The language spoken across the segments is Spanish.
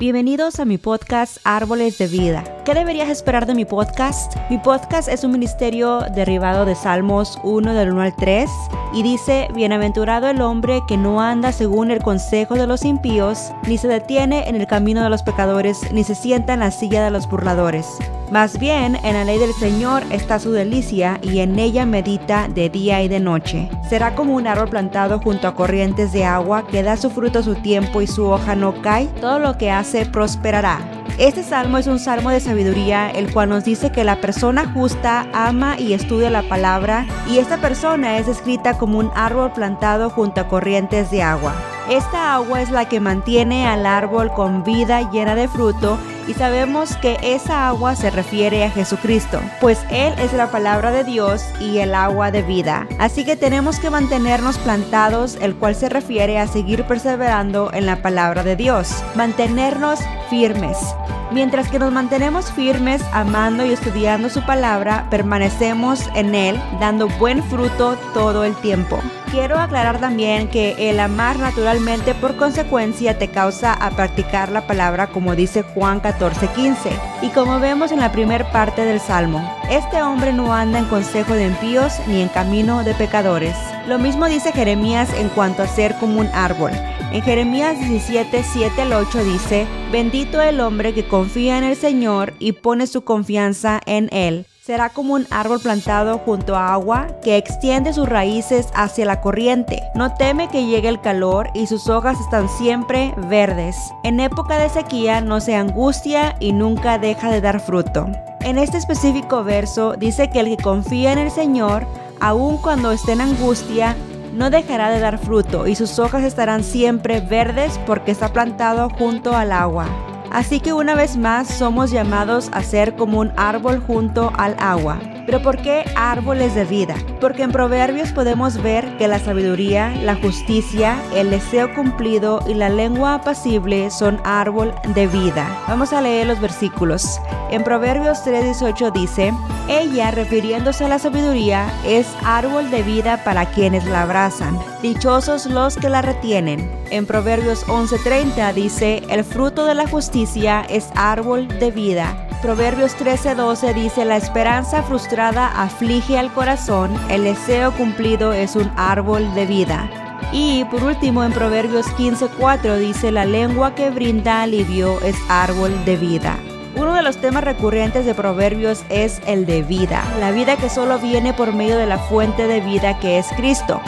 Bienvenidos a mi podcast Árboles de Vida. ¿Qué deberías esperar de mi podcast? Mi podcast es un ministerio derivado de Salmos 1 del 1 al 3 y dice, Bienaventurado el hombre que no anda según el consejo de los impíos, ni se detiene en el camino de los pecadores, ni se sienta en la silla de los burladores. Más bien, en la ley del Señor está su delicia y en ella medita de día y de noche. Será como un árbol plantado junto a corrientes de agua que da su fruto a su tiempo y su hoja no cae. Todo lo que hace prosperará. Este salmo es un salmo de sabiduría, el cual nos dice que la persona justa ama y estudia la palabra y esta persona es descrita como un árbol plantado junto a corrientes de agua. Esta agua es la que mantiene al árbol con vida llena de fruto y sabemos que esa agua se refiere a Jesucristo, pues Él es la palabra de Dios y el agua de vida. Así que tenemos que mantenernos plantados, el cual se refiere a seguir perseverando en la palabra de Dios, mantenernos firmes. Mientras que nos mantenemos firmes amando y estudiando su palabra, permanecemos en Él, dando buen fruto todo el tiempo. Quiero aclarar también que el amar naturalmente por consecuencia te causa a practicar la palabra como dice Juan 14:15 y como vemos en la primera parte del Salmo. Este hombre no anda en consejo de impíos ni en camino de pecadores. Lo mismo dice Jeremías en cuanto a ser como un árbol. En Jeremías 17, 7 al 8 dice, Bendito el hombre que confía en el Señor y pone su confianza en Él. Será como un árbol plantado junto a agua que extiende sus raíces hacia la corriente. No teme que llegue el calor y sus hojas están siempre verdes. En época de sequía no se angustia y nunca deja de dar fruto. En este específico verso dice que el que confía en el Señor, aun cuando esté en angustia, no dejará de dar fruto y sus hojas estarán siempre verdes porque está plantado junto al agua. Así que una vez más somos llamados a ser como un árbol junto al agua. Pero ¿por qué árboles de vida? Porque en Proverbios podemos ver que la sabiduría, la justicia, el deseo cumplido y la lengua apacible son árbol de vida. Vamos a leer los versículos. En Proverbios 3:18 dice, ella, refiriéndose a la sabiduría, es árbol de vida para quienes la abrazan. Dichosos los que la retienen. En Proverbios 11:30 dice, el fruto de la justicia es árbol de vida Proverbios 13:12 dice, la esperanza frustrada aflige al corazón, el deseo cumplido es un árbol de vida. Y por último en Proverbios 15:4 dice, la lengua que brinda alivio es árbol de vida. Uno de los temas recurrentes de Proverbios es el de vida, la vida que solo viene por medio de la fuente de vida que es Cristo.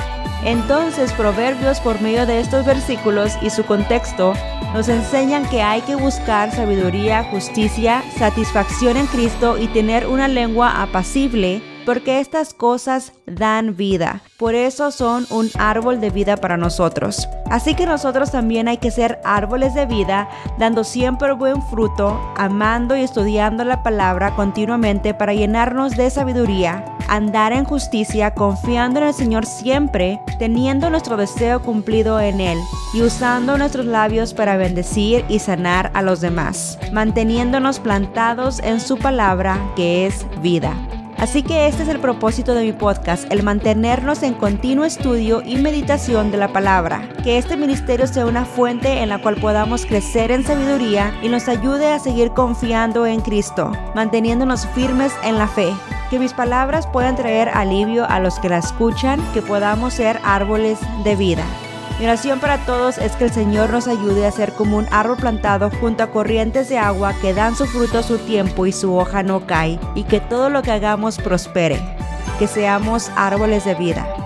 Entonces Proverbios por medio de estos versículos y su contexto nos enseñan que hay que buscar sabiduría, justicia, satisfacción en Cristo y tener una lengua apacible porque estas cosas dan vida. Por eso son un árbol de vida para nosotros. Así que nosotros también hay que ser árboles de vida, dando siempre buen fruto, amando y estudiando la palabra continuamente para llenarnos de sabiduría, andar en justicia, confiando en el Señor siempre, teniendo nuestro deseo cumplido en Él y usando nuestros labios para bendecir y sanar a los demás, manteniéndonos plantados en su palabra que es vida. Así que este es el propósito de mi podcast, el mantenernos en continuo estudio y meditación de la palabra. Que este ministerio sea una fuente en la cual podamos crecer en sabiduría y nos ayude a seguir confiando en Cristo, manteniéndonos firmes en la fe. Que mis palabras puedan traer alivio a los que la escuchan, que podamos ser árboles de vida. Mi oración para todos es que el Señor nos ayude a ser como un árbol plantado junto a corrientes de agua que dan su fruto a su tiempo y su hoja no cae, y que todo lo que hagamos prospere, que seamos árboles de vida.